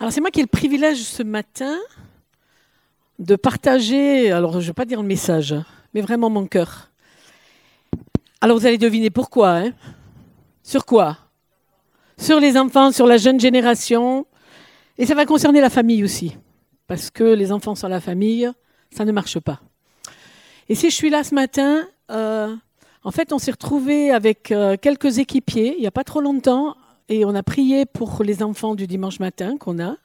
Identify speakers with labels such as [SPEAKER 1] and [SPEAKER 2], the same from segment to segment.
[SPEAKER 1] Alors c'est moi qui ai le privilège ce matin de partager, alors je ne vais pas dire le message, mais vraiment mon cœur. Alors vous allez deviner pourquoi. Hein sur quoi? Sur les enfants, sur la jeune génération. Et ça va concerner la famille aussi. Parce que les enfants sans la famille, ça ne marche pas. Et si je suis là ce matin, euh, en fait, on s'est retrouvé avec euh, quelques équipiers il n'y a pas trop longtemps et on a prié pour les enfants du dimanche matin qu'on a.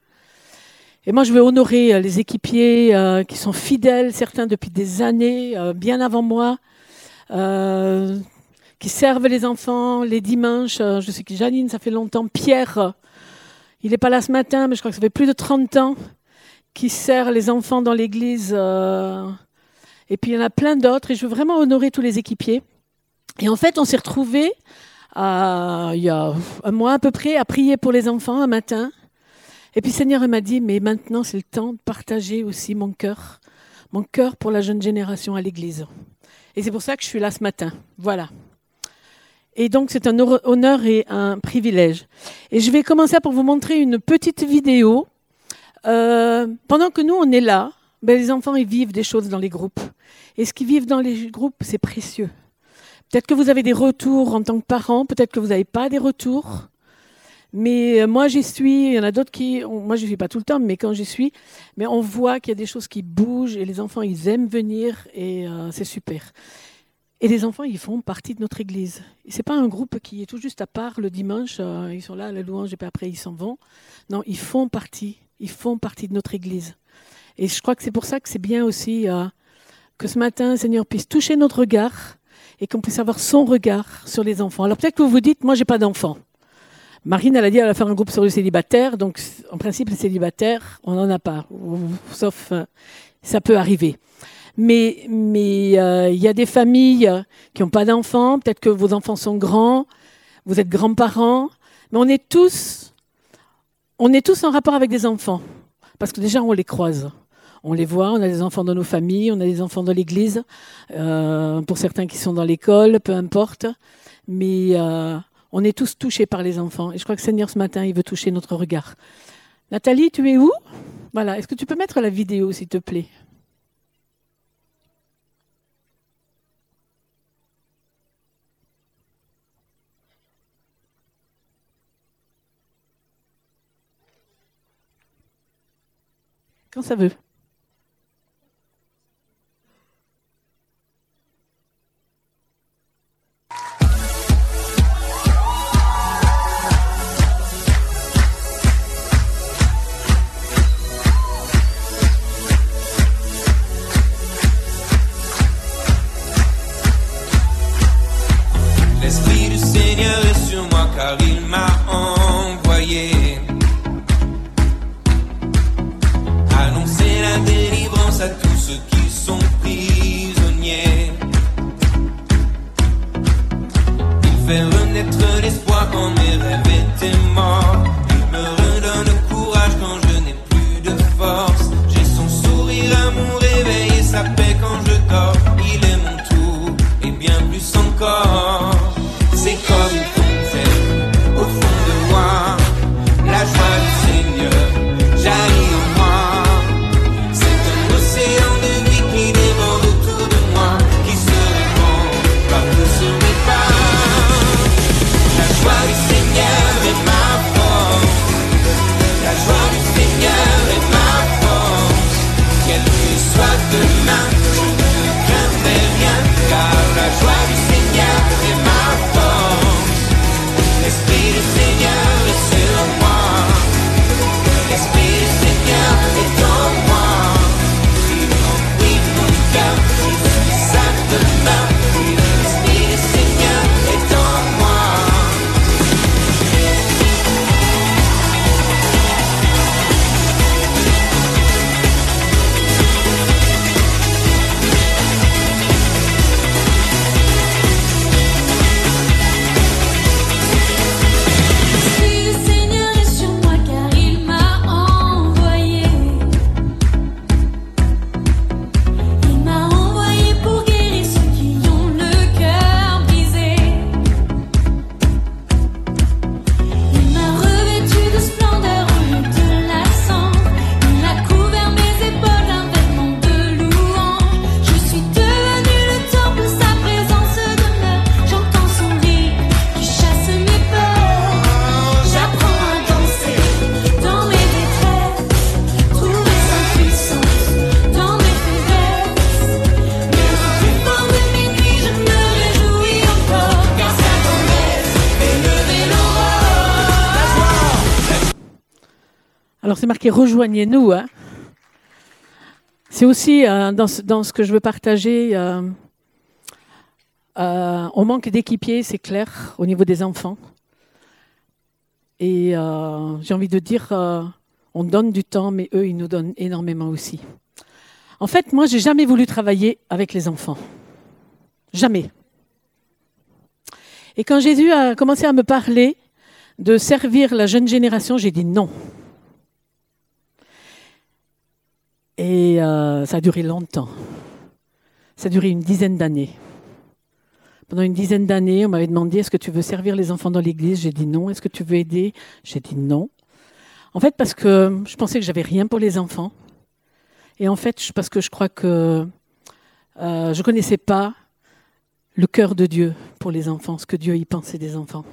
[SPEAKER 1] Et moi, je veux honorer euh, les équipiers euh, qui sont fidèles, certains depuis des années, euh, bien avant moi, qui servent les enfants les dimanches. je sais que Janine, ça fait longtemps. Pierre, il n'est pas là ce matin, mais je crois que ça fait plus de 30 ans qui sert les enfants dans l'église. et puis il y en a plein d'autres. Et je veux vraiment honorer tous les équipiers. Et en fait, on s'est retrouvés il y a un mois à peu près à prier pour les enfants un matin. Et puis Seigneur m'a dit, mais maintenant c'est le temps de partager aussi mon cœur, mon cœur pour la jeune génération à l'Église. Et c'est pour ça que je suis là ce matin. Voilà. Et donc c'est un honneur et un privilège. Et je vais commencer pour vous montrer une petite vidéo. Euh, pendant que nous on est là, ben, les enfants ils vivent des choses dans les groupes. Et ce qu'ils vivent dans les groupes, c'est précieux. Peut-être que vous avez des retours en tant que parents, peut-être que vous n'avez pas des retours. Mais euh, moi, j'y suis. Il y en a d'autres qui. Moi, je ne suis pas tout le temps, mais quand j'y suis, mais on voit qu'il y a des choses qui bougent et les enfants, ils aiment venir et euh, c'est super. Et les enfants, ils font partie de notre église. Ce n'est pas un groupe qui est tout juste à part le dimanche. Euh, ils sont là, la louange, et puis après, ils s'en vont. Non, ils font partie. Ils font partie de notre église. Et je crois que c'est pour ça que c'est bien aussi que ce matin, le Seigneur puisse toucher notre regard et qu'on puisse avoir son regard sur les enfants. Alors peut-être que vous vous dites, moi, j'ai pas d'enfants. Marine, elle a dit qu'elle va faire un groupe sur les célibataires. Donc, en principe, les célibataires, on n'en a pas. Sauf, euh, ça peut arriver. Mais mais euh, il y a des familles qui n'ont pas d'enfants. Peut-être que vos enfants sont grands. Vous êtes grands-parents. Mais on est tous, on est tous en rapport avec des enfants. Parce que déjà, on les croise. On les voit, on a des enfants dans nos familles, on a des enfants dans l'église, euh, pour certains qui sont dans l'école, peu importe. Mais on est tous touchés par les enfants. Et je crois que Seigneur, ce matin, il veut toucher notre regard. Nathalie, tu es où? Voilà. Est-ce que tu peux mettre la vidéo, s'il te plaît? Quand ça veut. Marqué rejoignez-nous. Hein. C'est aussi euh, dans, ce, que je veux partager. Euh, euh, on manque d'équipiers, c'est clair, au niveau des enfants. Et j'ai envie de dire, on donne du temps, mais eux, ils nous donnent énormément aussi. En fait, moi, j'ai jamais voulu travailler avec les enfants. Jamais. Et quand Jésus a commencé à me parler de servir la jeune génération, j'ai dit non. Et euh, ça a duré longtemps. Ça a duré une dizaine d'années. Pendant une dizaine d'années, on m'avait demandé est-ce que tu veux servir les enfants dans l'église? J'ai dit non. Est-ce que tu veux aider? J'ai dit non. En fait, parce que je pensais que j'avais rien pour les enfants. Et en fait, parce que je crois que euh, je ne connaissais pas le cœur de Dieu pour les enfants, ce que Dieu y pensait des enfants.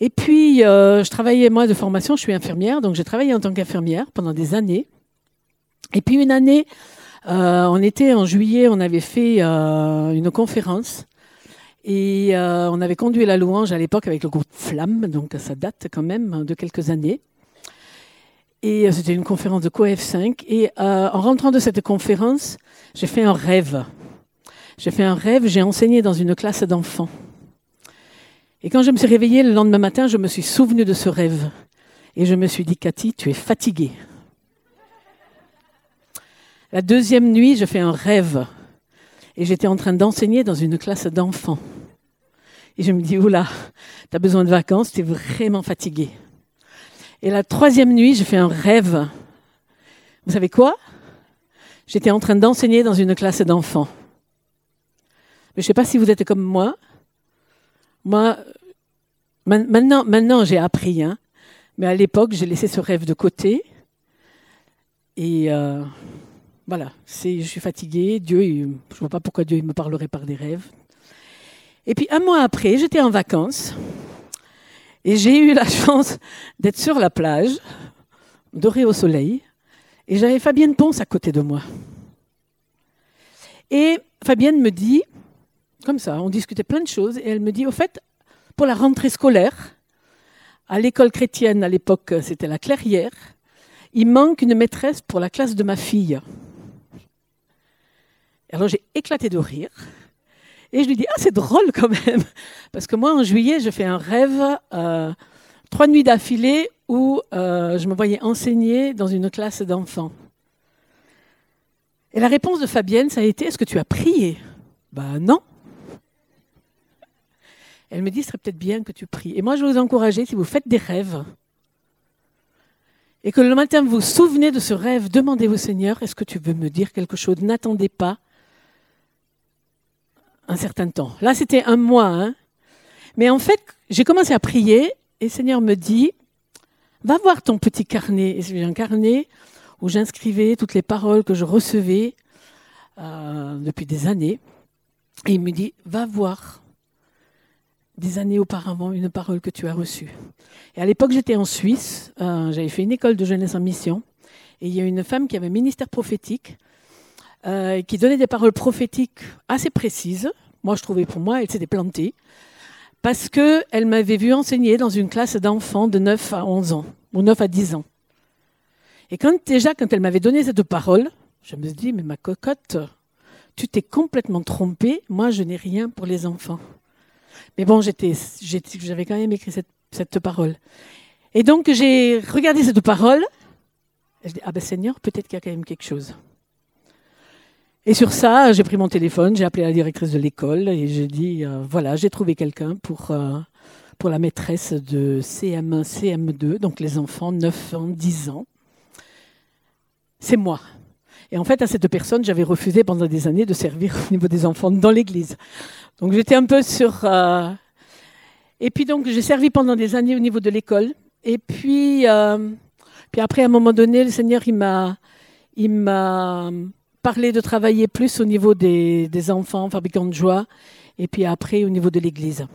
[SPEAKER 1] Et puis, euh, je travaillais, moi, de formation, je suis infirmière, donc j'ai travaillé en tant qu'infirmière pendant des années. Et puis, une année, euh, on était en juillet, on avait fait euh, une conférence et on avait conduit la louange à l'époque avec le groupe Flamme, donc ça date quand même de quelques années. Et c'était une conférence de COF5. Et en rentrant de cette conférence, j'ai fait un rêve. J'ai fait un rêve, j'ai enseigné dans une classe d'enfants. Et quand je me suis réveillée le lendemain matin, je me suis souvenu de ce rêve. Et je me suis dit, Cathy, tu es fatiguée. La deuxième nuit, je fais un rêve. Et j'étais en train d'enseigner dans une classe d'enfants. Et je me dis, oula, tu as besoin de vacances, tu es vraiment fatiguée. Et la troisième nuit, je fais un rêve. Vous savez quoi? J'étais en train d'enseigner dans une classe d'enfants. Mais je ne sais pas si vous êtes comme moi. Moi, maintenant, maintenant j'ai appris, hein, mais à l'époque, j'ai laissé ce rêve de côté. Et euh, voilà, je suis fatiguée. Dieu, je ne vois pas pourquoi Dieu me parlerait par des rêves. Et puis un mois après, j'étais en vacances et j'ai eu la chance d'être sur la plage, dorée au soleil, et j'avais Fabienne Ponce à côté de moi. Et Fabienne me dit, comme ça, on discutait plein de choses, et elle me dit, au fait, pour la rentrée scolaire, à l'école chrétienne, à l'époque, c'était la Clairière, il manque une maîtresse pour la classe de ma fille. Alors j'ai éclaté de rire. Et je lui dis, ah, c'est drôle quand même. Parce que moi, en juillet, je fais un rêve, euh, trois nuits d'affilée, où euh, je me voyais enseigner dans une classe d'enfants. Et la réponse de Fabienne, ça a été, est-ce que tu as prié? Ben non. Elle me dit, ce serait peut-être bien que tu pries. Et moi, je vais vous encourager, si vous faites des rêves, et que le matin vous vous souvenez de ce rêve, demandez au Seigneur, est-ce que tu veux me dire quelque chose? N'attendez pas un certain temps. Là, c'était un mois. Hein. Mais en fait, j'ai commencé à prier et le Seigneur me dit, va voir ton petit carnet. Et j'ai un carnet où j'inscrivais toutes les paroles que je recevais euh, depuis des années. Et il me dit, va voir des années auparavant une parole que tu as reçue. Et à l'époque, j'étais en Suisse, euh, j'avais fait une école de jeunesse en mission, et il y a une femme qui avait un ministère prophétique, euh, qui donnait des paroles prophétiques assez précises. Moi, je trouvais pour moi, elle s'était plantée, parce qu'elle m'avait vu enseigner dans une classe d'enfants de 9 à 11 ans, ou 9 à 10 ans. Et quand, déjà, quand elle m'avait donné cette parole, je me suis dit, mais ma cocotte, tu t'es complètement trompée, moi, je n'ai rien pour les enfants. Mais bon, j'avais quand même écrit cette, parole. Et donc, j'ai regardé cette parole. Et je dis, ah ben Seigneur, peut-être qu'il y a quand même quelque chose. Et sur ça, j'ai pris mon téléphone, j'ai appelé la directrice de l'école et j'ai dit, euh, voilà, j'ai trouvé quelqu'un pour, euh, pour la maîtresse de CM1, CM2, donc les enfants 9 ans, 10 ans. C'est moi. Et en fait, à cette personne, j'avais refusé pendant des années de servir au niveau des enfants dans l'église. Donc j'étais un peu sur. Euh, et puis donc j'ai servi pendant des années au niveau de l'école. Et puis, euh, puis après, à un moment donné, le Seigneur, il m'a, il m'a parlé de travailler plus au niveau des, des enfants, fabricants de joie, et puis après au niveau de l'Église.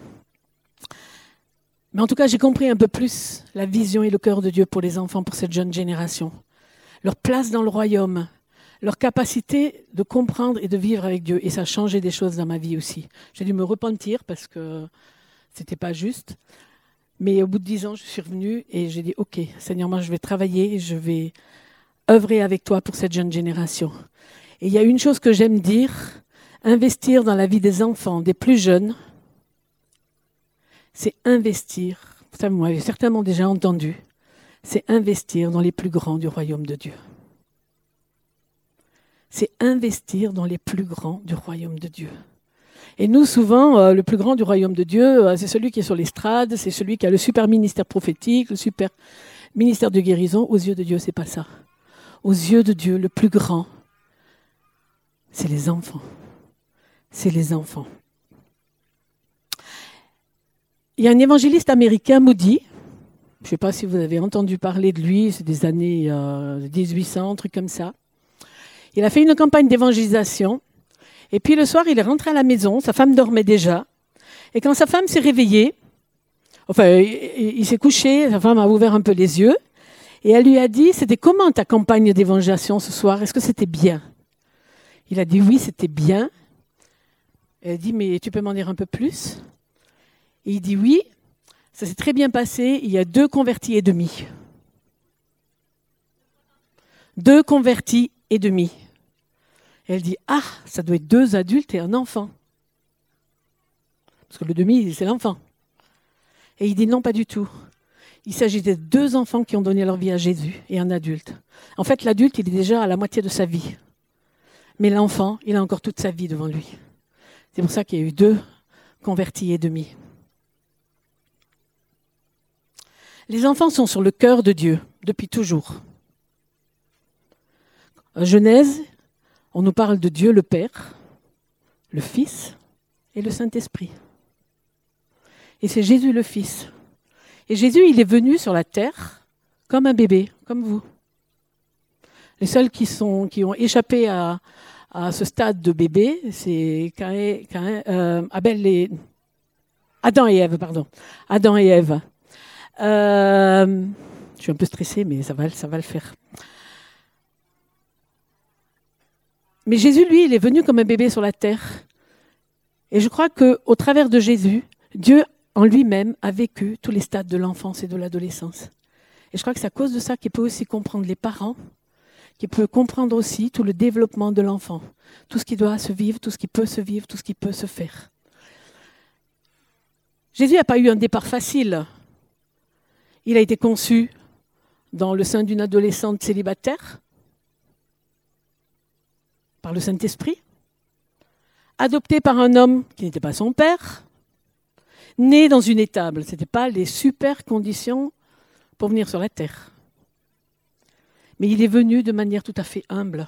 [SPEAKER 1] Mais en tout cas, j'ai compris un peu plus la vision et le cœur de Dieu pour les enfants, pour cette jeune génération. Leur place dans le royaume, leur capacité de comprendre et de vivre avec Dieu. Et ça a changé des choses dans ma vie aussi. J'ai dû me repentir parce que c'était pas juste. Mais au bout de dix ans, je suis revenue et j'ai dit, OK, Seigneur, moi, je vais travailler et je vais œuvrer avec toi pour cette jeune génération. Et il y a une chose que j'aime dire, investir dans la vie des enfants, des plus jeunes, c'est investir, ça vous m'avez certainement déjà entendu, c'est investir dans les plus grands du royaume de Dieu. C'est investir dans les plus grands du royaume de Dieu. Et nous, souvent, euh, le plus grand du royaume de Dieu, euh, c'est celui qui est sur l'estrade, c'est celui qui a le super ministère prophétique, le super ministère de guérison. Aux yeux de Dieu, c'est pas ça. Aux yeux de Dieu, le plus grand, c'est les enfants. C'est les enfants. Il y a un évangéliste américain, Moody. Je ne sais pas si vous avez entendu parler de lui, c'est des années 1800, euh, un truc comme ça. Il a fait une campagne d'évangélisation et puis le soir, il est rentré à la maison, sa femme dormait déjà. Et quand sa femme s'est réveillée, enfin, il, s'est couché, sa femme a ouvert un peu les yeux, et elle lui a dit, c'était comment ta campagne d'évangélisation ce soir? Est-ce que c'était bien? Il a dit, oui, c'était bien. Elle a dit, mais tu peux m'en dire un peu plus? Et Il dit, oui, ça s'est très bien passé, il y a deux convertis et demi. Deux convertis et demi elle dit Ah, ça doit être deux adultes et un enfant. Parce que le demi, c'est l'enfant. Et il dit Non, pas du tout. Il s'agit de deux enfants qui ont donné leur vie à Jésus et un adulte. En fait, l'adulte, il est déjà à la moitié de sa vie. Mais l'enfant, il a encore toute sa vie devant lui. C'est pour ça qu'il y a eu deux convertis et demi. Les enfants sont sur le cœur de Dieu depuis toujours. Genèse, on nous parle de Dieu le Père, le Fils et le Saint-Esprit. Et c'est Jésus le Fils. Et Jésus, il est venu sur la terre comme un bébé, comme vous. Les seuls qui, sont, qui ont échappé à, ce stade de bébé, c'est euh, Abel et Adam et Ève, pardon. Adam et Ève. Euh, je suis un peu stressée, mais ça va, ça va le faire. Mais Jésus, lui, il est venu comme un bébé sur la terre. Et je crois qu'au travers de Jésus, Dieu en lui-même a vécu tous les stades de l'enfance et de l'adolescence. Et je crois que c'est à cause de ça qu'il peut aussi comprendre les parents, qu'il peut comprendre aussi tout le développement de l'enfant, tout ce qui doit se vivre, tout ce qui peut se vivre, tout ce qui peut se faire. Jésus n'a pas eu un départ facile. Il a été conçu dans le sein d'une adolescente célibataire par le Saint-Esprit, adopté par un homme qui n'était pas son père, né dans une étable. Ce n'étaient pas les super conditions pour venir sur la terre. Mais il est venu de manière tout à fait humble,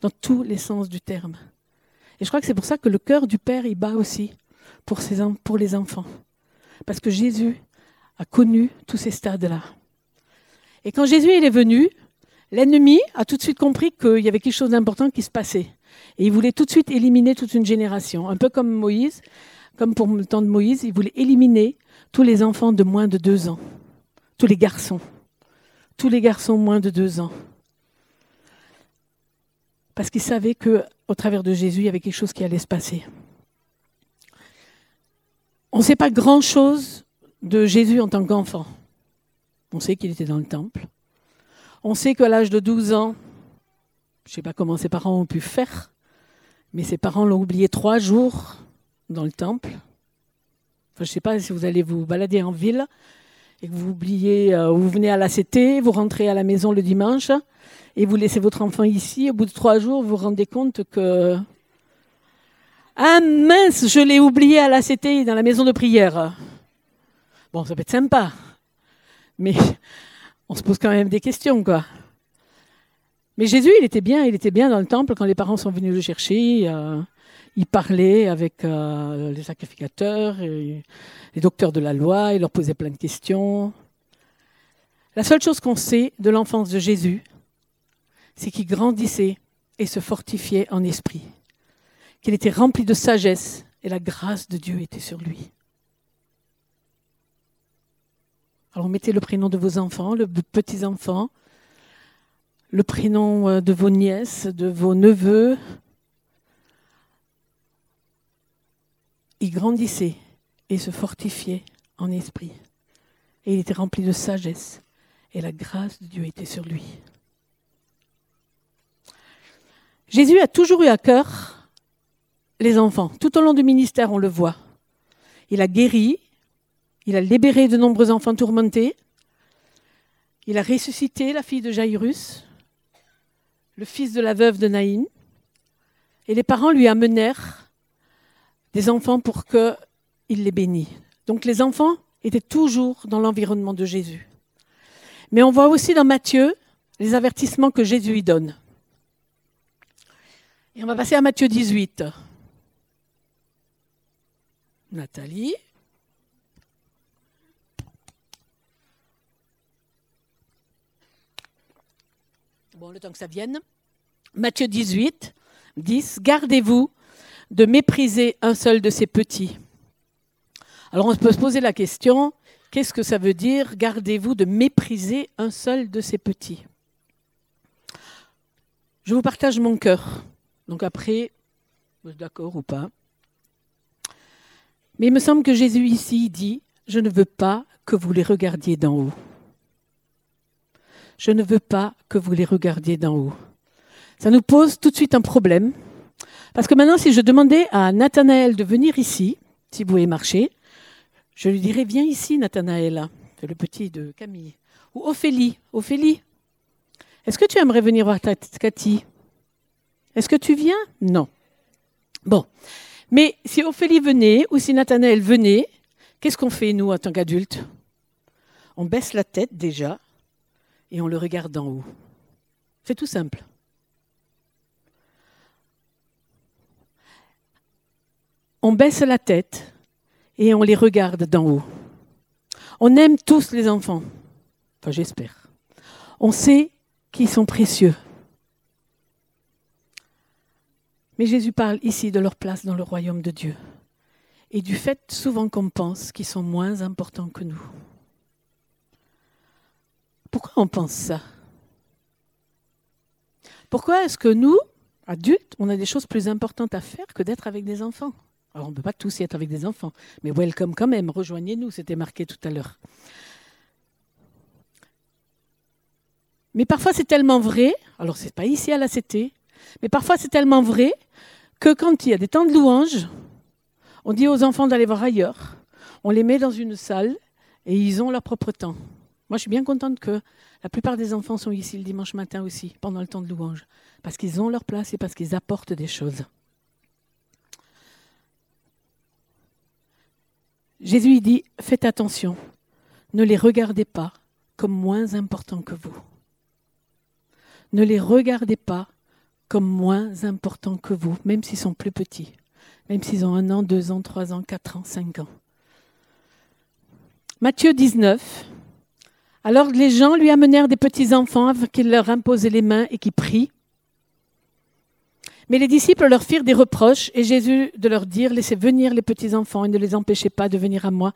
[SPEAKER 1] dans tous les sens du terme. Et je crois que c'est pour ça que le cœur du Père y bat aussi pour, les enfants. Parce que Jésus a connu tous ces stades-là. Et quand Jésus est venu, L'ennemi a tout de suite compris qu'il y avait quelque chose d'important qui se passait. Et il voulait tout de suite éliminer toute une génération. Un peu comme Moïse, comme pour le temps de Moïse, il voulait éliminer tous les enfants de moins de deux ans. Tous les garçons. Tous les garçons moins de deux ans. Parce qu'il savait qu'au travers de Jésus, il y avait quelque chose qui allait se passer. On ne sait pas grand-chose de Jésus en tant qu'enfant. On sait qu'il était dans le temple. On sait qu'à l'âge de 12 ans, je ne sais pas comment ses parents ont pu faire, mais ses parents l'ont oublié trois jours dans le temple. je ne sais pas si vous allez vous balader en ville et que vous oubliez, euh, vous venez à la CT, vous rentrez à la maison le dimanche et vous laissez votre enfant ici. Au bout de trois jours, vous vous rendez compte que ah mince, je l'ai oublié à la CT dans la maison de prière. Bon, ça peut être sympa, mais on se pose quand même des questions, quoi. Mais Jésus, il était bien, il était bien dans le temple quand les parents sont venus le chercher. Euh, il parlait avec euh, les sacrificateurs, les docteurs de la loi, il leur posait plein de questions. La seule chose qu'on sait de l'enfance de Jésus, c'est qu'il grandissait et se fortifiait en esprit, qu'il était rempli de sagesse et la grâce de Dieu était sur lui. Alors mettez le prénom de vos enfants, le petits-enfants, le prénom euh, de vos nièces, de vos neveux. Ils grandissaient et se fortifiaient en esprit. et il était rempli de sagesse, et la grâce de Dieu était sur lui. Jésus a toujours eu à cœur les enfants. Tout au long du ministère, on le voit. Il a guéri, il a libéré de nombreux enfants tourmentés, il a ressuscité la fille de Jairus, le fils de la veuve de Naïn, et les parents lui amenèrent des enfants pour qu'il les bénisse. Donc les enfants étaient toujours dans l'environnement de Jésus. Mais on voit aussi dans Matthieu les avertissements que Jésus y donne. Et on va passer à Matthieu 18. Nathalie. Bon, le temps que ça vienne. Matthieu 18, 10. Gardez-vous de mépriser un seul de ces petits. Alors on peut se poser la question, qu'est-ce que ça veut dire Gardez-vous de mépriser un seul de ces petits? Je vous partage mon cœur. Donc après, d'accord ou pas? Mais il me semble que Jésus ici dit, je ne veux pas que vous les regardiez d'en haut. Je ne veux pas que vous les regardiez d'en haut. Ça nous pose tout de suite un problème. Parce que maintenant, si je demandais à Nathanaël de venir ici, si vous pouvez marcher, je lui dirais, viens ici, Nathanaël, le petit de Camille. Ou Ophélie, Ophélie, est-ce que tu aimerais venir voir Cathy? Est-ce que tu viens? Non. Bon. Mais si Ophélie venait ou si Nathanaël venait, qu'est-ce qu'on fait, nous, en tant qu'adultes? On baisse la tête déjà et on le regarde d'en haut. C'est tout simple. On baisse la tête et on les regarde d'en haut. On aime tous les enfants. Enfin, j'espère. On sait qu'ils sont précieux. Mais Jésus parle ici de leur place dans le royaume de Dieu et du fait souvent qu'on pense qu'ils sont moins importants que nous. Pourquoi on pense ça? Pourquoi est-ce que nous, adultes, on a des choses plus importantes à faire que d'être avec des enfants? Alors on ne peut pas tous y être avec des enfants, mais welcome quand même, rejoignez-nous, c'était marqué tout à l'heure. Mais parfois c'est tellement vrai, alors c'est pas ici à la CT, mais parfois c'est tellement vrai que quand il y a des temps de louange, on dit aux enfants d'aller voir ailleurs. On les met dans une salle et ils ont leur propre temps. Moi, je suis bien contente que la plupart des enfants sont ici le dimanche matin aussi, pendant le temps de louange, parce qu'ils ont leur place et parce qu'ils apportent des choses. Jésus dit, faites attention, ne les regardez pas comme moins importants que vous. Ne les regardez pas comme moins importants que vous, même s'ils sont plus petits, même s'ils ont un an, deux ans, trois ans, quatre ans, cinq ans. Matthieu 19. Alors les gens lui amenèrent des petits enfants afin qu'il leur imposait les mains et qu'ils prient. Mais les disciples leur firent des reproches et Jésus de leur dire Laissez venir les petits enfants et ne les empêchez pas de venir à moi,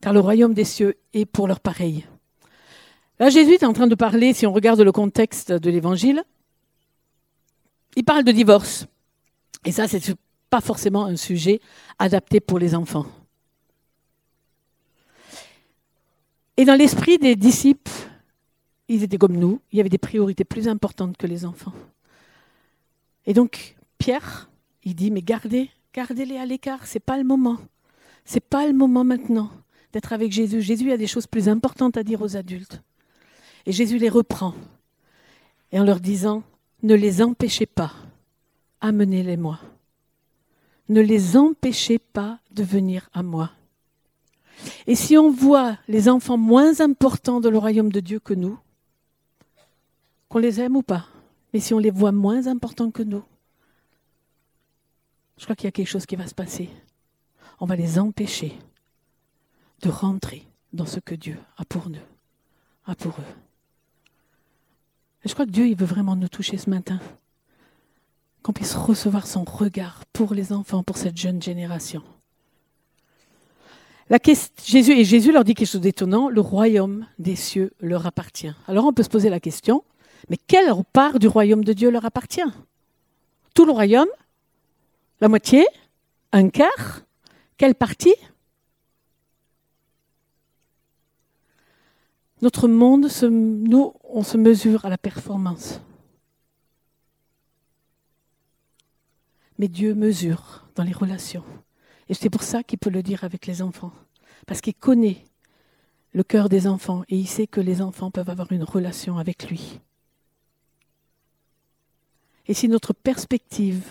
[SPEAKER 1] car le royaume des cieux est pour leurs pareils. Là, Jésus est en train de parler, si on regarde le contexte de l'évangile, il parle de divorce. Et ça, c'est pas forcément un sujet adapté pour les enfants. Et dans l'esprit des disciples, ils étaient comme nous, il y avait des priorités plus importantes que les enfants. Et donc, Pierre, il dit, mais gardez, gardez-les à l'écart, c'est pas le moment. C'est pas le moment maintenant d'être avec Jésus. Jésus a des choses plus importantes à dire aux adultes. Et Jésus les reprend. Et en leur disant, ne les empêchez pas, amenez-les moi. Ne les empêchez pas de venir à moi. Et si on voit les enfants moins importants dans le royaume de Dieu que nous, qu'on les aime ou pas, mais si on les voit moins importants que nous, je crois qu'il y a quelque chose qui va se passer. On va les empêcher de rentrer dans ce que Dieu a pour nous, a pour eux je crois que Dieu, il veut vraiment nous toucher ce matin. Qu'on puisse recevoir son regard pour les enfants, pour cette jeune génération. La Jésus, et Jésus leur dit quelque chose d'étonnant, le royaume des cieux leur appartient. Alors on peut se poser la question, mais quelle part du royaume de Dieu leur appartient? Tout le royaume? La moitié Un quart Quelle partie? Notre monde, nous, on se mesure à la performance. Mais Dieu mesure dans les relations. Et c'est pour ça qu'il peut le dire avec les enfants. Parce qu'il connaît le cœur des enfants et il sait que les enfants peuvent avoir une relation avec lui. Et si notre perspective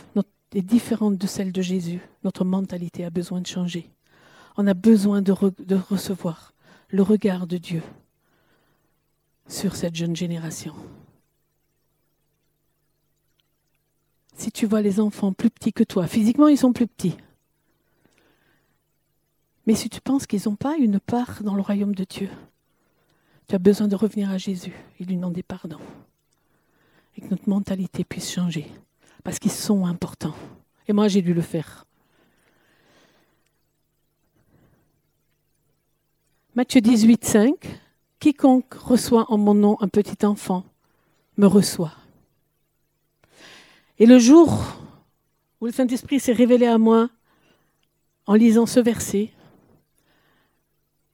[SPEAKER 1] est différente de celle de Jésus, notre mentalité a besoin de changer. On a besoin de, recevoir le regard de Dieu sur cette jeune génération. Si tu vois les enfants plus petits que toi, physiquement ils sont plus petits, mais si tu penses qu'ils n'ont pas une part dans le royaume de Dieu, tu as besoin de revenir à Jésus et lui demander pardon. Et que notre mentalité puisse changer. Parce qu'ils sont importants. Et moi, j'ai dû le faire. Matthieu 18, 5. Quiconque reçoit en mon nom un petit enfant me reçoit. Et le jour où le Saint-Esprit s'est révélé à moi en lisant ce verset,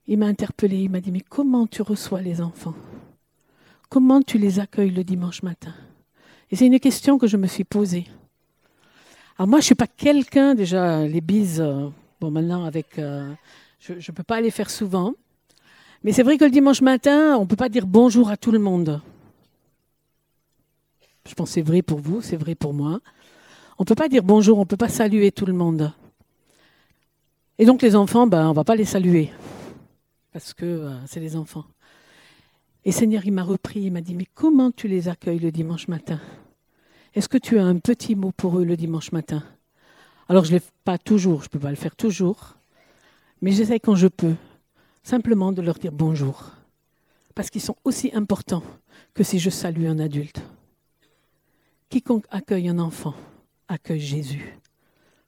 [SPEAKER 1] il m'a interpellé, il m'a dit, mais comment tu reçois les enfants? Comment tu les accueilles le dimanche matin? Et c'est une question que je me suis posée. Alors moi, je ne suis pas quelqu'un, déjà, les bises, euh, bon maintenant, avec, euh, je ne peux pas les faire souvent. Mais c'est vrai que le dimanche matin, on ne peut pas dire bonjour à tout le monde. Je pense que c'est vrai pour vous, c'est vrai pour moi. On ne peut pas dire bonjour, on ne peut pas saluer tout le monde. Et donc les enfants, ben, on ne va pas les saluer parce que euh, c'est les enfants. Et Seigneur, il m'a repris, il m'a dit, mais comment tu les accueilles le dimanche matin? Est-ce que tu as un petit mot pour eux le dimanche matin? Alors je ne l'ai pas toujours, je ne peux pas le faire toujours, mais j'essaie quand je peux, simplement de leur dire bonjour, parce qu'ils sont aussi importants que si je salue un adulte. Quiconque accueille un enfant accueille Jésus.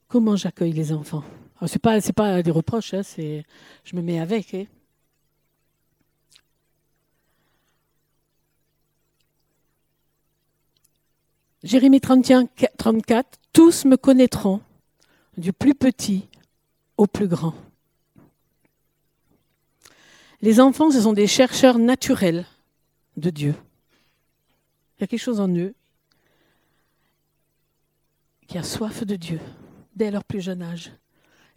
[SPEAKER 1] Comment j'accueille les enfants? Ce n'est pas, des reproches, hein, je me mets avec. Hein. Jérémie 31, 34, tous me connaîtront, du plus petit au plus grand. Les enfants, ce sont des chercheurs naturels de Dieu. Il y a quelque chose en eux qui a soif de Dieu dès leur plus jeune âge.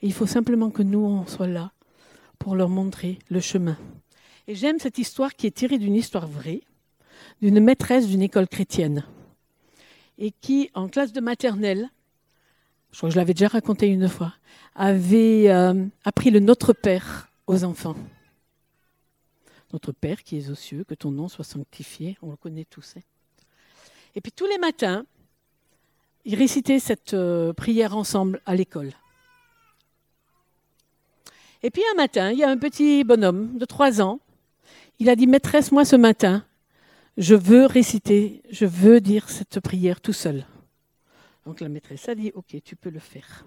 [SPEAKER 1] Il faut simplement que nous, on soit là pour leur montrer le chemin. Et j'aime cette histoire qui est tirée d'une histoire vraie, d'une maîtresse d'une école chrétienne et qui, en classe de maternelle, je crois que je l'avais déjà raconté une fois, avait euh, appris le Notre Père aux enfants. Notre Père qui est aux cieux, que ton nom soit sanctifié, on le connaît tous. Hein. Et puis tous les matins, ils récitaient cette euh, prière ensemble à l'école. Et puis un matin, il y a un petit bonhomme de trois ans. Il a dit Maîtresse, moi ce matin, je veux réciter, je veux dire cette prière tout seul. Donc la maîtresse a dit, ok, tu peux le faire.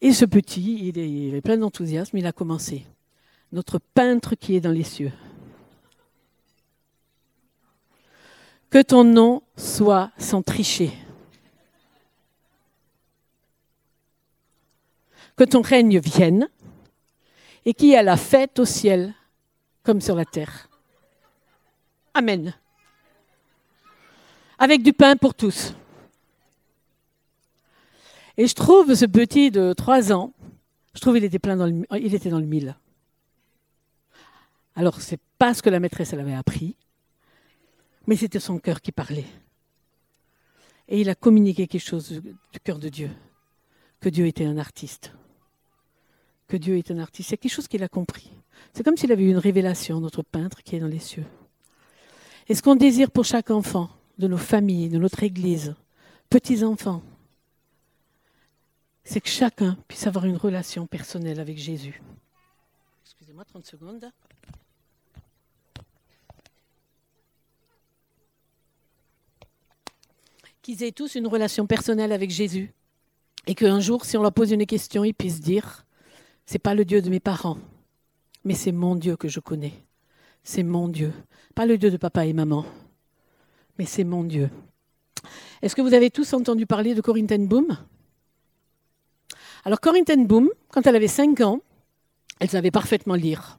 [SPEAKER 1] Et ce petit, il est, plein d'enthousiasme, il a commencé. Notre peintre qui est dans les cieux. Que ton nom soit sans tricher. Que ton règne vienne et qu'il y ait la fête au ciel comme sur la terre. Amen. Avec du pain pour tous. Et je trouve ce petit de trois ans, je trouve qu'il était plein dans le, il était dans le mille. Alors c'est pas ce que la maîtresse elle avait appris, mais c'était son cœur qui parlait. Et il a communiqué quelque chose du cœur de Dieu, que Dieu était un artiste, que Dieu est un artiste. C'est quelque chose qu'il a compris. C'est comme s'il avait eu une révélation, notre peintre qui est dans les cieux. Et ce qu'on désire pour chaque enfant, de nos familles, de notre Église, petits-enfants, c'est que chacun puisse avoir une relation personnelle avec Jésus. Excusez-moi 30 secondes. Qu'ils aient tous une relation personnelle avec Jésus. Et qu'un jour, si on leur pose une question, ils puissent dire c'est pas le Dieu de mes parents, mais c'est mon Dieu que je connais c'est mon Dieu. Pas le Dieu de papa et maman, mais c'est mon Dieu. Est-ce que vous avez tous entendu parler de Corinne ten Boom? Alors Corinne ten Boom, quand elle avait 5 ans, elle savait parfaitement lire.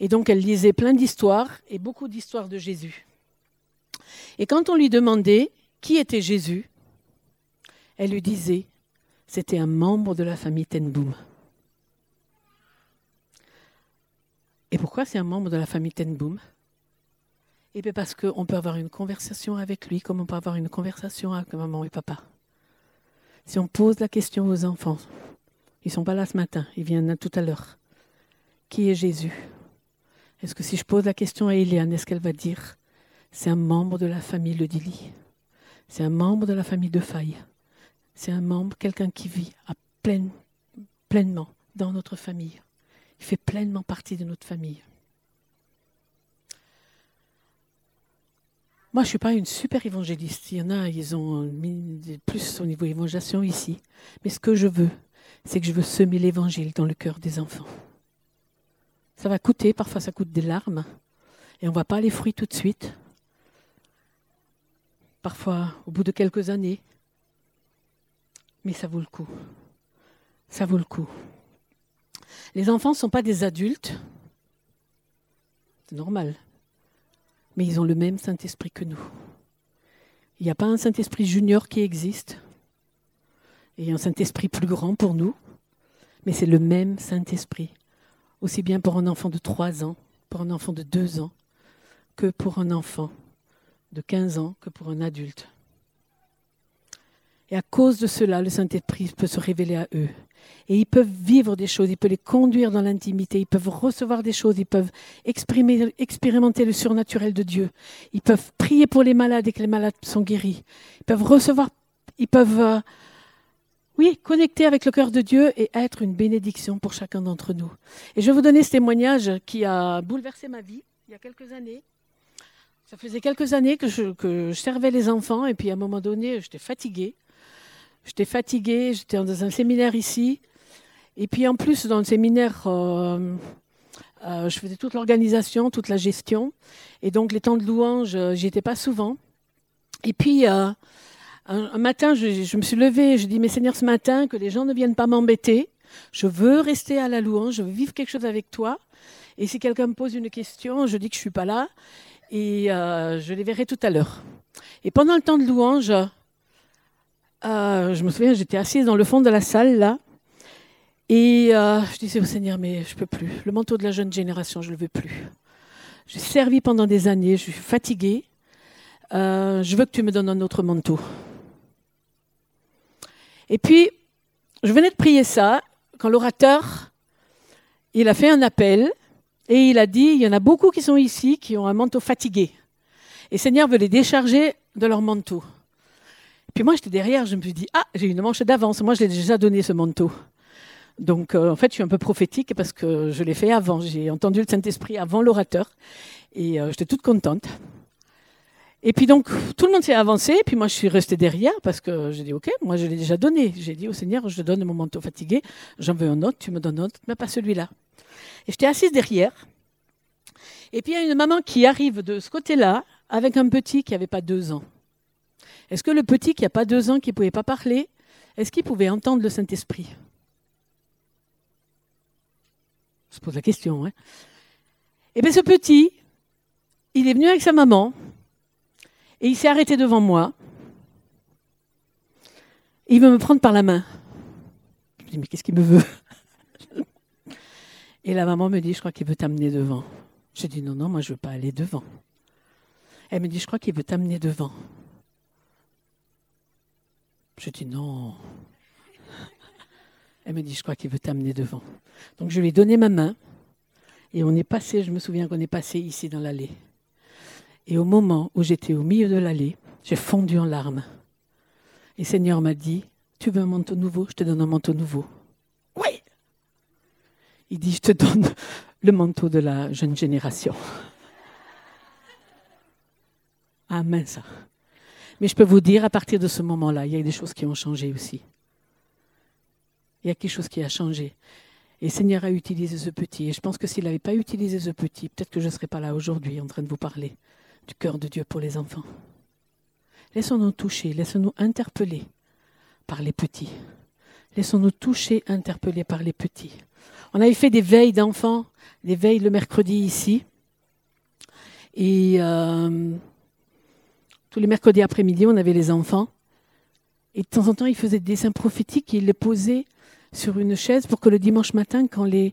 [SPEAKER 1] Et donc elle lisait plein d'histoires et beaucoup d'histoires de Jésus. Et quand on lui demandait qui était Jésus, elle lui disait, c'était un membre de la famille Tenboum. Et pourquoi c'est un membre de la famille Tenboum Et eh bien parce qu'on peut avoir une conversation avec lui comme on peut avoir une conversation avec maman et papa. Si on pose la question aux enfants, ils ne sont pas là ce matin, ils viennent tout à l'heure. Qui est Jésus? Est-ce que si je pose la question à Eliane, est-ce qu'elle va dire c'est un membre de la famille Le Dili C'est un membre de la famille de Faille? C'est un membre, quelqu'un qui vit pleinement dans notre famille? Il fait pleinement partie de notre famille. Moi, je ne suis pas une super évangéliste. Il y en a, ils ont plus au niveau évangélisation ici. Mais ce que je veux, c'est que je veux semer l'évangile dans le cœur des enfants. Ça va coûter, parfois ça coûte des larmes, et on ne voit pas les fruits tout de suite. Parfois, au bout de quelques années. Mais ça vaut le coup. Ça vaut le coup. Les enfants ne sont pas des adultes. C'est normal. Mais ils ont le même Saint-Esprit que nous. Il n'y a pas un Saint-Esprit junior qui existe et un Saint-Esprit plus grand pour nous, mais c'est le même Saint-Esprit, aussi bien pour un enfant de 3 ans, pour un enfant de 2 ans, que pour un enfant de 15 ans, que pour un adulte. Et à cause de cela, le Saint-Esprit peut se révéler à eux. Et ils peuvent vivre des choses, il peut les conduire dans l'intimité, ils peuvent recevoir des choses, ils peuvent expérimenter le surnaturel de Dieu. Ils peuvent prier pour les malades et que les malades sont guéris. Ils peuvent recevoir, ils peuvent, euh, oui, connecter avec le cœur de Dieu et être une bénédiction pour chacun d'entre nous. Et je vais vous donner ce témoignage qui a bouleversé ma vie il y a quelques années. Ça faisait quelques années que je servais les enfants et puis à un moment donné, j'étais fatiguée. J'étais fatiguée, j'étais dans un séminaire ici. Et puis en plus, dans le séminaire, euh, euh, je faisais toute l'organisation, toute la gestion. Et donc les temps de louange, euh, j'y étais pas souvent. Et puis un, matin, je, me suis levée, je dis, mais Seigneur, ce matin, que les gens ne viennent pas m'embêter. Je veux rester à la louange, je veux vivre quelque chose avec toi. Et si quelqu'un me pose une question, je dis que je suis pas là. Et je les verrai tout à l'heure. Et pendant le temps de louange, euh, je me souviens, j'étais assise dans le fond de la salle, là. Et euh, je disais au Seigneur, mais je ne peux plus. Le manteau de la jeune génération, je ne le veux plus. J'ai servi pendant des années, je suis fatiguée. Euh, je veux que tu me donnes un autre manteau. Et puis, je venais de prier ça quand l'orateur, il a fait un appel et il a dit, il y en a beaucoup qui sont ici qui ont un manteau fatigué. Et Seigneur veut les décharger de leur manteau. Puis moi, j'étais derrière, je me suis dit, ah, j'ai une manche d'avance. Moi, je l'ai déjà donné, ce manteau. Donc, euh, en fait, je suis un peu prophétique parce que je l'ai fait avant. J'ai entendu le Saint-Esprit avant l'orateur. Et euh, j'étais toute contente. Et puis donc, tout le monde s'est avancé. Puis moi, je suis restée derrière parce que j'ai dit, OK, moi, je l'ai déjà donné. J'ai dit au Seigneur, je donne mon manteau fatigué. J'en veux un autre, tu me donnes un autre, mais pas celui-là. Et j'étais assise derrière. Et puis, il y a une maman qui arrive de ce côté-là avec un petit qui n'avait pas deux ans. Est-ce que le petit qui n'a pas deux ans, qui ne pouvait pas parler, est-ce qu'il pouvait entendre le Saint-Esprit? Je pose la question. Hein Eh bien, ce petit, il est venu avec sa maman et il s'est arrêté devant moi. il veut me prendre par la main. Je me dis, mais qu'est-ce qu'il me veut? Et la maman me dit, je crois qu'il veut t'amener devant. Je dis, non, non, moi je ne veux pas aller devant. Elle me dit, je crois qu'il veut t'amener devant. Je dis non. Elle me dit, je crois qu'il veut t'amener devant. Donc je lui ai donné ma main et on est passé, je me souviens qu'on est passé ici dans l'allée. Et au moment où j'étais au milieu de l'allée, j'ai fondu en larmes. Et Seigneur m'a dit, tu veux un manteau nouveau? Je te donne un manteau nouveau. Oui Il dit, je te donne le manteau de la jeune génération. Amen ça. Mais je peux vous dire, à partir de ce moment-là, il y a des choses qui ont changé aussi. Il y a quelque chose qui a changé. Et le Seigneur a utilisé ce petit. Et je pense que s'il n'avait pas utilisé ce petit, peut-être que je ne serais pas là aujourd'hui en train de vous parler du cœur de Dieu pour les enfants. Laissons-nous toucher, laissons-nous interpeller par les petits. Laissons-nous toucher, interpeller par les petits. On avait fait des veilles d'enfants les veilles le mercredi ici. Et euh, tous les mercredis après-midi, on avait les enfants. Et de temps en temps, il faisait des dessins prophétiques et il les posait sur une chaise pour que le dimanche matin, quand les,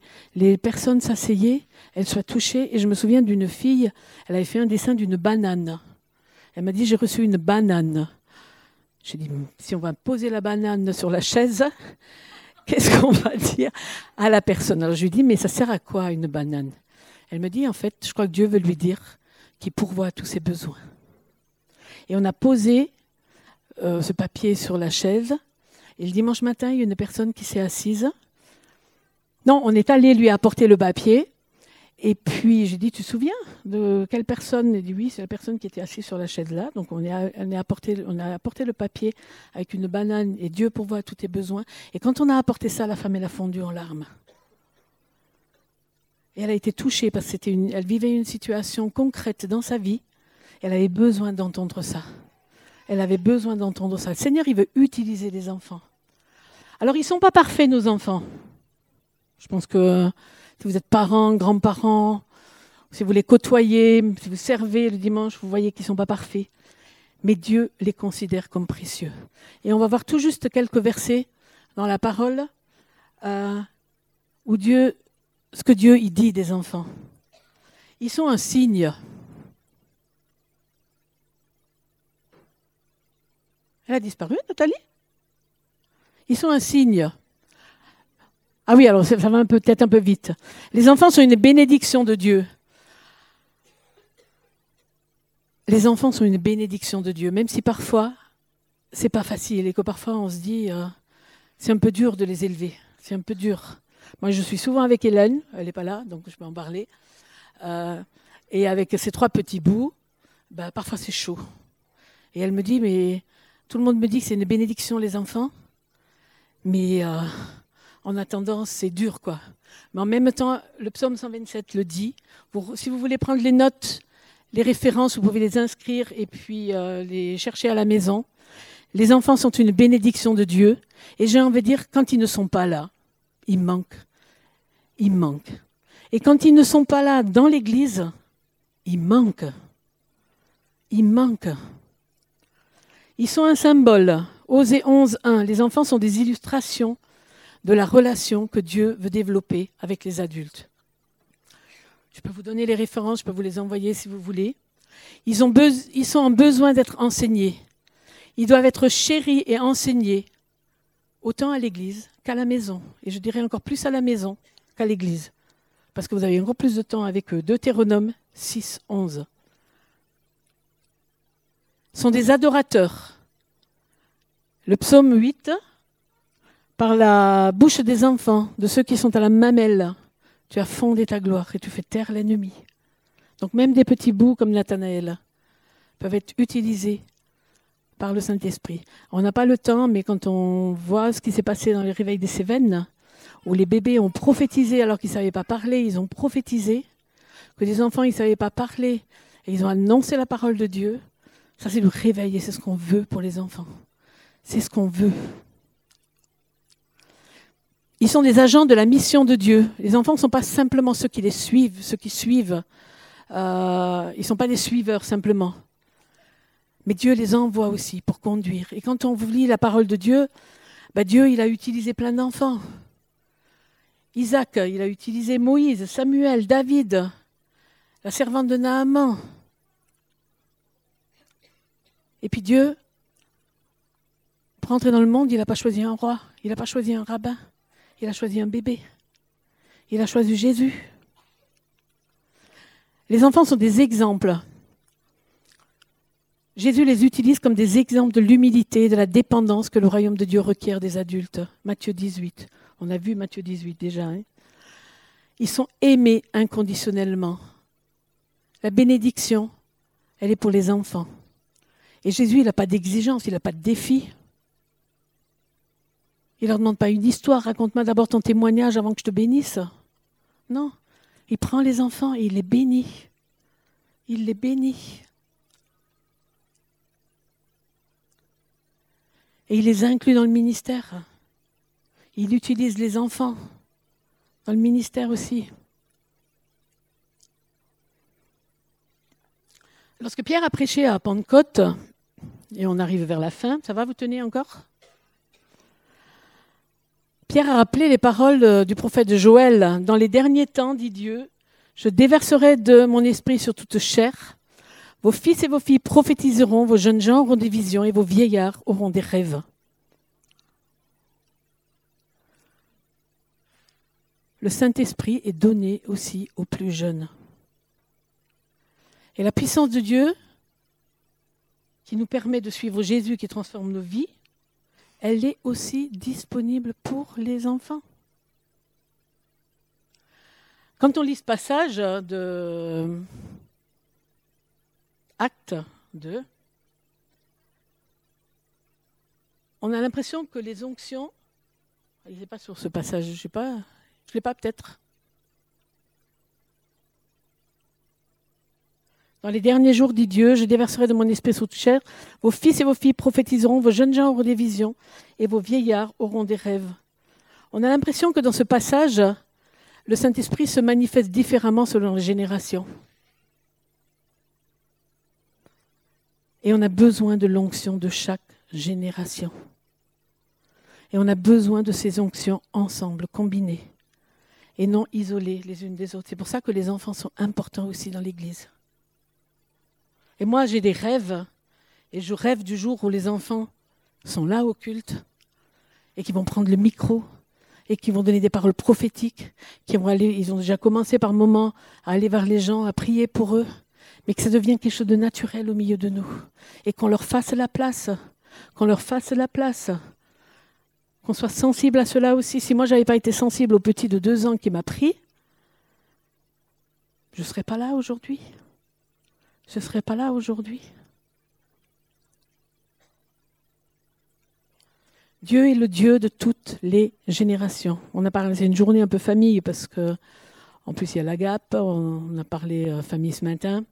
[SPEAKER 1] personnes s'asseyaient, elles soient touchées. Et je me souviens d'une fille, elle avait fait un dessin d'une banane. Elle m'a dit, j'ai reçu une banane. J'ai dit, si on va poser la banane sur la chaise, qu'est-ce qu'on va dire à la personne? Alors je lui dis, mais ça sert à quoi une banane? Elle me dit, en fait, je crois que Dieu veut lui dire qu'il pourvoit tous ses besoins. Et on a posé euh, ce papier sur la chaise. Et le dimanche matin, il y a une personne qui s'est assise. Non, on est allé lui apporter le papier. Et puis j'ai dit, tu te souviens de quelle personne? Il dit oui, c'est la personne qui était assise sur la chaise là. Donc on, a apporté, on a apporté le papier avec une banane et Dieu pourvoit tous tes besoins. Et quand on a apporté ça, la femme elle a fondu en larmes. Et elle a été touchée parce qu'elle vivait une situation concrète dans sa vie. Elle avait besoin d'entendre ça. Elle avait besoin d'entendre ça. Le Seigneur, il veut utiliser les enfants. Alors ils ne sont pas parfaits, nos enfants. Je pense que si vous êtes parents, grands-parents, si vous les côtoyez, si vous servez le dimanche, vous voyez qu'ils ne sont pas parfaits. Mais Dieu les considère comme précieux. Et on va voir tout juste quelques versets dans la parole euh, où Dieu, ce que Dieu y dit des enfants. Ils sont un signe. Elle a disparu, Nathalie? Ils sont un signe. Ah oui, alors ça va peut-être un peu vite. Les enfants sont une bénédiction de Dieu. Les enfants sont une bénédiction de Dieu, même si parfois c'est pas facile et que parfois on se dit euh, c'est un peu dur de les élever, c'est un peu dur. Moi, je suis souvent avec Hélène, elle n'est pas là, donc je peux en parler. Euh, et avec ces trois petits bouts, bah, parfois c'est chaud. Et elle me dit, mais tout le monde me dit que c'est une bénédiction les enfants, mais euh, en attendant, c'est dur, quoi. Mais en même temps, le psaume 127 le dit. si vous voulez prendre les notes, les références, vous pouvez les inscrire et puis euh, les chercher à la maison. Les enfants sont une bénédiction de Dieu. Et j'ai envie de dire, quand ils ne sont pas là, ils manquent. Ils manquent. Et quand ils ne sont pas là dans l'Église, ils manquent. Ils manquent. Ils sont un symbole. Osée 11, 1. Les enfants sont des illustrations de la relation que Dieu veut développer avec les adultes. Je peux vous donner les références, je peux vous les envoyer si vous voulez. Ils, ont sont en besoin d'être enseignés. Ils doivent être chéris et enseignés, autant à l'église qu'à la maison. Et je dirais encore plus à la maison qu'à l'église. Parce que vous avez encore plus de temps avec eux. Deutéronome 6, 11. Sont des adorateurs. Le psaume 8, par la bouche des enfants, de ceux qui sont à la mamelle, tu as fondé ta gloire et tu fais taire l'ennemi. Donc même des petits bouts comme Nathanaël peuvent être utilisés par le Saint-Esprit. On n'a pas le temps, mais quand on voit ce qui s'est passé dans les réveils des Cévennes, où les bébés ont prophétisé alors qu'ils ne savaient pas parler, ils ont prophétisé, que des enfants ne savaient pas parler, et ils ont annoncé la parole de Dieu, ça c'est le réveil et c'est ce qu'on veut pour les enfants. C'est ce qu'on veut. Ils sont des agents de la mission de Dieu. Les enfants ne sont pas simplement ceux qui les suivent, ceux qui suivent. Euh, ils ne sont pas des suiveurs simplement. Mais Dieu les envoie aussi pour conduire. Et quand on vous lit la parole de Dieu, bah Dieu, il a utilisé plein d'enfants. Isaac, il a utilisé Moïse, Samuel, David, la servante de Naaman. Et puis Dieu, pour entrer dans le monde, il n'a pas choisi un roi, il n'a pas choisi un rabbin. Il a choisi un bébé. Il a choisi Jésus. Les enfants sont des exemples. Jésus les utilise comme des exemples de l'humilité, de la dépendance que le royaume de Dieu requiert des adultes. Matthieu 18. On a vu Matthieu 18 déjà. Hein. Ils sont aimés inconditionnellement. La bénédiction, elle est pour les enfants. Et Jésus, il n'a pas d'exigence, il n'a pas de défi. Il ne leur demande pas une histoire, raconte-moi d'abord ton témoignage avant que je te bénisse. Non, il prend les enfants et il les bénit. Il les bénit. Et il les inclut dans le ministère. Il utilise les enfants dans le ministère aussi. Lorsque Pierre a prêché à Pentecôte, et on arrive vers la fin, ça va, vous tenir encore? Pierre a rappelé les paroles du prophète Joël. Dans les derniers temps, dit Dieu, je déverserai de mon esprit sur toute chair. Vos fils et vos filles prophétiseront, vos jeunes gens auront des visions et vos vieillards auront des rêves. Le Saint-Esprit est donné aussi aux plus jeunes. Et la puissance de Dieu, qui nous permet de suivre Jésus, qui transforme nos vies, elle est aussi disponible pour les enfants. Quand on lit ce passage de Acte 2, on a l'impression que les onctions, il n'est pas sur ce passage, je ne sais pas, je ne l'ai pas peut-être. Dans les derniers jours, dit Dieu, je déverserai de mon esprit sur toute chair. Vos fils et vos filles prophétiseront, vos jeunes gens auront des visions, et vos vieillards auront des rêves. On a l'impression que dans ce passage, le Saint-Esprit se manifeste différemment selon les générations. Et on a besoin de l'onction de chaque génération. Et on a besoin de ces onctions ensemble, combinées, et non isolées les unes des autres. C'est pour ça que les enfants sont importants aussi dans l'Église. Et moi, j'ai des rêves, et je rêve du jour où les enfants sont là au culte, et qui vont prendre le micro, et qui vont donner des paroles prophétiques, qui vont aller, ils ont déjà commencé par moments à aller vers les gens, à prier pour eux, mais que ça devienne quelque chose de naturel au milieu de nous, et qu'on leur fasse la place, qu'on leur fasse la place, qu'on soit sensible à cela aussi. Si moi j'avais pas été sensible au petit de deux ans qui m'a pris, je ne serais pas là aujourd'hui je ne serais pas là aujourd'hui. Dieu est le Dieu de toutes les générations. On a parlé, c'est une journée un peu famille parce que, en plus, il y a la GAP, on a parlé euh, famille ce matin.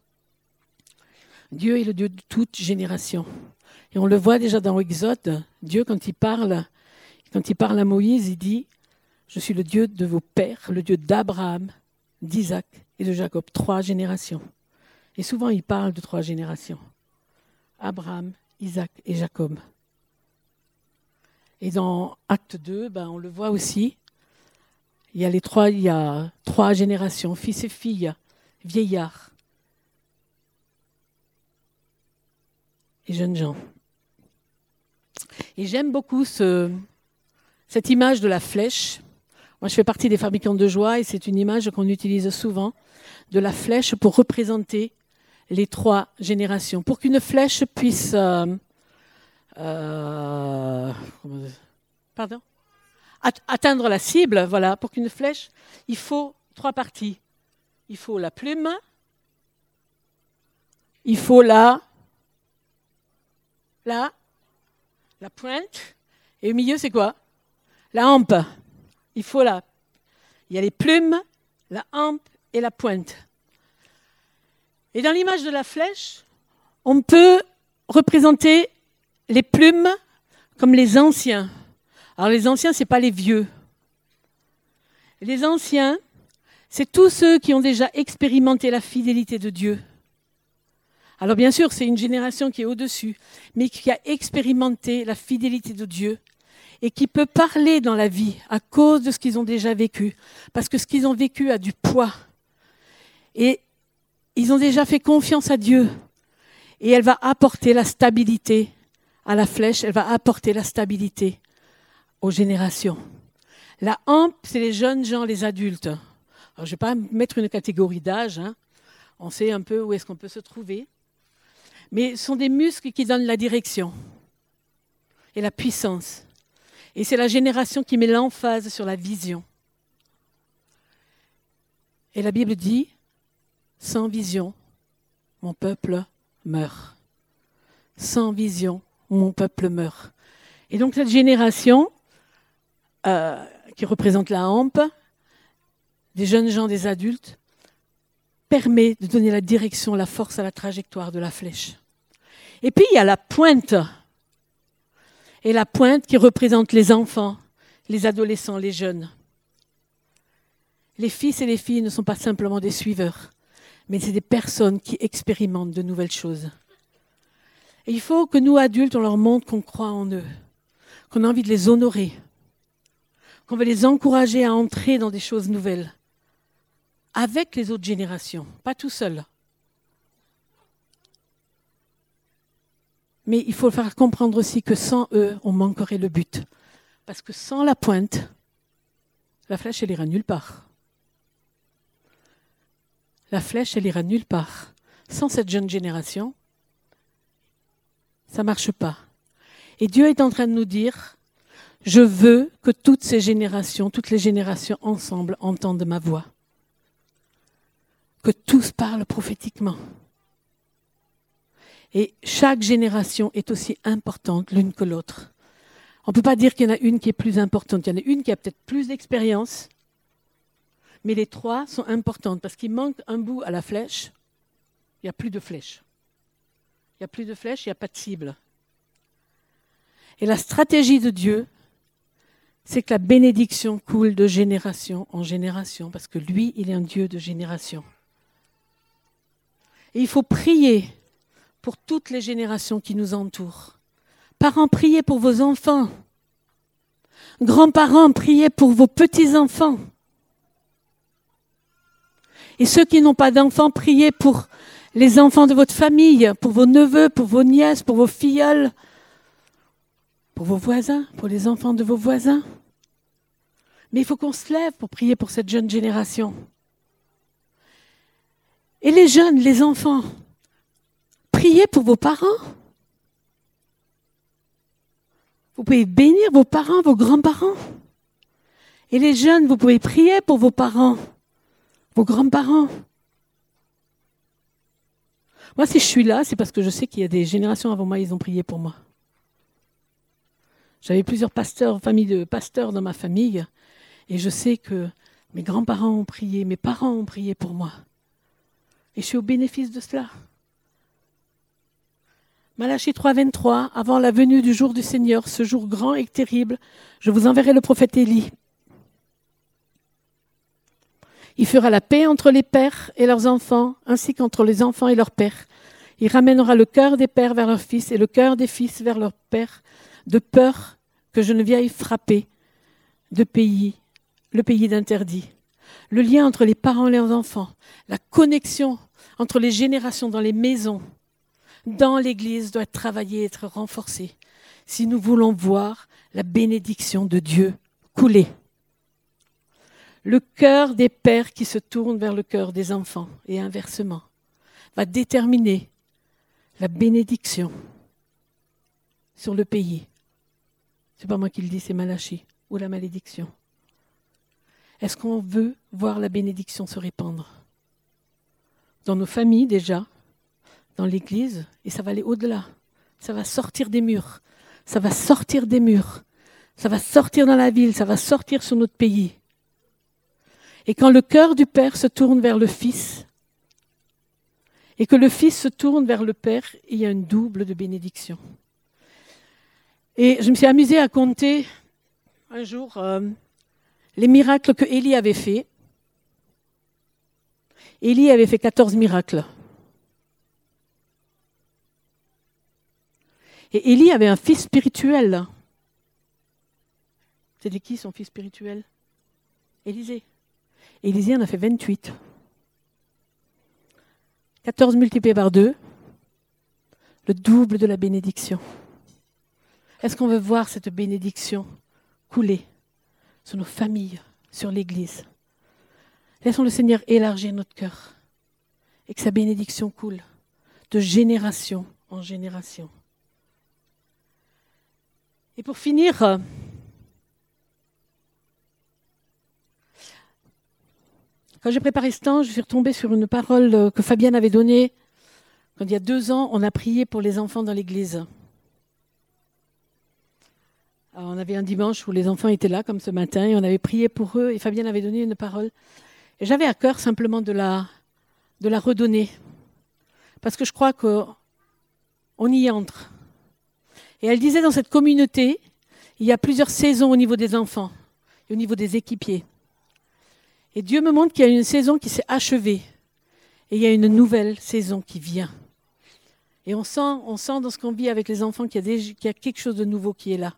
[SPEAKER 1] Dieu est le Dieu de toutes générations. Et on le voit déjà dans Exode. Dieu, quand il parle, quand il parle à Moïse, il dit Je suis le Dieu de vos pères, le Dieu d'Abraham, d'Isaac et de Jacob. Trois générations. Et souvent, il parle de trois générations. Abraham, Isaac et Jacob. Et dans Acte 2, ben, on le voit aussi. Il y a les trois, il y a trois générations, fils et filles, vieillards et jeunes gens. Et j'aime beaucoup ce, cette image de la flèche. Moi, je fais partie des fabricants de joie et c'est une image qu'on utilise souvent de la flèche pour représenter les trois générations. Pour qu'une flèche puisse euh, euh, atteindre la cible, voilà, pour qu'une flèche, il faut trois parties. Il faut la plume, il faut la, la, la pointe, et au milieu, c'est quoi La hampe. Il faut la. Il y a les plumes, la hampe et la pointe. Et dans l'image de la flèche, on peut représenter les plumes comme les anciens. Alors les anciens, ce n'est pas les vieux. Les anciens, c'est tous ceux qui ont déjà expérimenté la fidélité de Dieu. Alors bien sûr, c'est une génération qui est au-dessus, mais qui a expérimenté la fidélité de Dieu et qui peut parler dans la vie à cause de ce qu'ils ont déjà vécu, parce que ce qu'ils ont vécu a du poids. Et ils ont déjà fait confiance à Dieu. Et elle va apporter la stabilité à la flèche, elle va apporter la stabilité aux générations. La hampe, c'est les jeunes gens, les adultes. Je ne vais pas mettre une catégorie d'âge, hein. on sait un peu où est-ce qu'on peut se trouver. Mais ce sont des muscles qui donnent la direction et la puissance. Et c'est la génération qui met l'emphase sur la vision. Et la Bible dit, sans vision, mon peuple meurt. Sans vision, mon peuple meurt. Et donc cette génération, euh, qui représente la hampe, des jeunes gens, des adultes, permet de donner la direction, la force à la trajectoire de la flèche. Et puis il y a la pointe. Et la pointe qui représente les enfants, les adolescents, les jeunes. Les fils et les filles ne sont pas simplement des suiveurs, mais c'est des personnes qui expérimentent de nouvelles choses. Et il faut que nous, adultes, on leur montre qu'on croit en eux, qu'on a envie de les honorer, qu'on veut les encourager à entrer dans des choses nouvelles, avec les autres générations, pas tout seul. Mais il faut faire comprendre aussi que sans eux, on manquerait le but. Parce que sans la pointe, la flèche, elle ira nulle part. La flèche, elle ira nulle part. Sans cette jeune génération, ça ne marche pas. Et Dieu est en train de nous dire, je veux que toutes ces générations, toutes les générations ensemble entendent ma voix. Que tous parlent prophétiquement. Et chaque génération est aussi importante l'une que l'autre. On ne peut pas dire qu'il y en a une qui est plus importante. Il y en a une qui a peut-être plus d'expérience, mais les trois sont importantes parce qu'il manque un bout à la flèche. Il n'y a plus de flèche. Il n'y a plus de flèche, il n'y a pas de cible. Et la stratégie de Dieu, c'est que la bénédiction coule de génération en génération, parce que lui, il est un Dieu de génération. Et il faut prier pour toutes les générations qui nous entourent. Parents, priez pour vos enfants. Grands-parents, priez pour vos petits-enfants. Et ceux qui n'ont pas d'enfants, priez pour les enfants de votre famille, pour vos neveux, pour vos nièces, pour vos filleuls, pour vos voisins, pour les enfants de vos voisins. Mais il faut qu'on se lève pour prier pour cette jeune génération. Et les jeunes, les enfants, priez pour vos parents. Vous pouvez bénir vos parents, vos grands-parents. Et les jeunes, vous pouvez prier pour vos parents, vos grands-parents. Moi, si je suis là, c'est parce que je sais qu'il y a des générations avant moi, ils ont prié pour moi. J'avais plusieurs pasteurs, familles de pasteurs dans ma famille, et je sais que mes grands-parents ont prié, mes parents ont prié pour moi. Et je suis au bénéfice de cela. Malachie 3, 23, avant la venue du jour du Seigneur, ce jour grand et terrible, je vous enverrai le prophète Élie. Il fera la paix entre les pères et leurs enfants, ainsi qu'entre les enfants et leurs pères. Il ramènera le cœur des pères vers leurs fils et le cœur des fils vers leurs pères, de peur que je ne vienne frapper de pays, le pays d'interdit. Le lien entre les parents et leurs enfants, la connexion entre les générations dans les maisons, dans l'Église doit être travaillée, être renforcée, si nous voulons voir la bénédiction de Dieu couler le cœur des pères qui se tourne vers le cœur des enfants et inversement va déterminer la bénédiction sur le pays. C'est pas moi qui le dis, c'est Malachi, ou la malédiction. Est-ce qu'on veut voir la bénédiction se répandre? Dans nos familles déjà, dans l'Église, et ça va aller au-delà. Ça va sortir des murs. Ça va sortir des murs. Ça va sortir dans la ville. Ça va sortir sur notre pays. Et quand le cœur du Père se tourne vers le Fils, et que le Fils se tourne vers le Père, il y a une double de bénédiction. Et je me suis amusée à compter un jour euh, les miracles que Élie avait faits. Élie avait fait 14 miracles. Et Élie avait un fils spirituel. C'était qui son fils spirituel? Élisée. Élisée en a fait 28. 14 multiplié par 2, le double de la bénédiction. Est-ce qu'on veut voir cette bénédiction couler sur nos familles, sur l'Église? Laissons le Seigneur élargir notre cœur et que sa bénédiction coule de génération en génération. Et pour finir, Quand j'ai préparé ce temps, je suis retombée sur une parole euh, que Fabienne avait donnée quand il y a deux ans, on a prié pour les enfants dans l'église. on avait un dimanche où les enfants étaient là, comme ce matin, et on avait prié pour eux, et Fabienne avait donné une parole. Et j'avais à cœur simplement de la, de la redonner, parce que je crois qu'on y entre. Et elle disait dans cette communauté, il y a plusieurs saisons au niveau des enfants et au niveau des équipiers. Et Dieu me montre qu'il y a une saison qui s'est achevée Et il y a une nouvelle saison qui vient. Et on sent, dans ce qu'on vit avec les enfants qu'il y, y, a quelque chose de nouveau qui est là.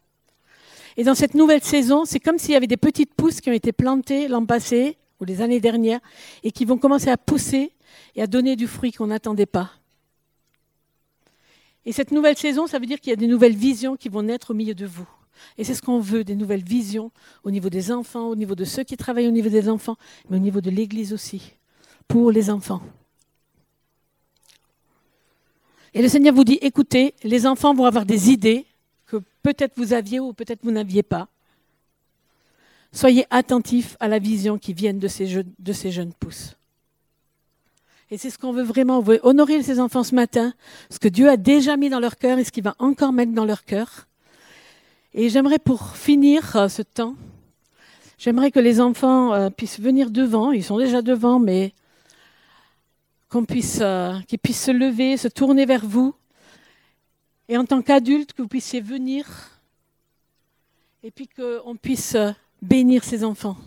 [SPEAKER 1] Et dans cette nouvelle saison, c'est comme s'il y avait des petites pousses qui ont été plantées l'an passé ou les années dernières et qui vont commencer à pousser et à donner du fruit qu'on n'attendait pas. Et cette nouvelle saison, ça veut dire qu'il y a des nouvelles visions qui vont naître au milieu de vous. Et c'est ce qu'on veut, des nouvelles visions au niveau des enfants, au niveau de ceux qui travaillent au niveau des enfants, mais au niveau de l'Église aussi, pour les enfants. Et le Seigneur vous dit, écoutez, les enfants vont avoir des idées que peut-être vous aviez ou peut-être vous n'aviez pas. Soyez attentifs à la vision qui vient de ces, jeunes, de ces jeunes pousses. Et c'est ce qu'on veut vraiment. On veut honorer ces enfants ce matin, ce que Dieu a déjà mis dans leur cœur et ce qu'il va encore mettre dans leur cœur. Et j'aimerais pour finir euh, ce temps, j'aimerais que les enfants euh, puissent venir devant. Ils sont déjà devant, mais qu'on puisse, euh, qu'ils puissent se lever, se tourner vers vous. Et en tant qu'adultes, que vous puissiez venir et puis qu'on puisse bénir ces enfants.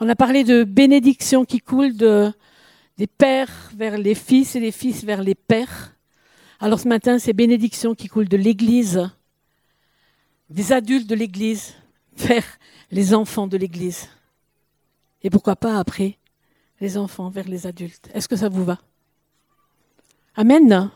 [SPEAKER 1] On a parlé de bénédiction qui coule de, des pères vers les fils et des fils vers les pères. Alors ce matin, c'est bénédiction qui coule de l'Église, des adultes de l'Église vers les enfants de l'Église. Et pourquoi pas après, les enfants vers les adultes. Est-ce que ça vous va? Amen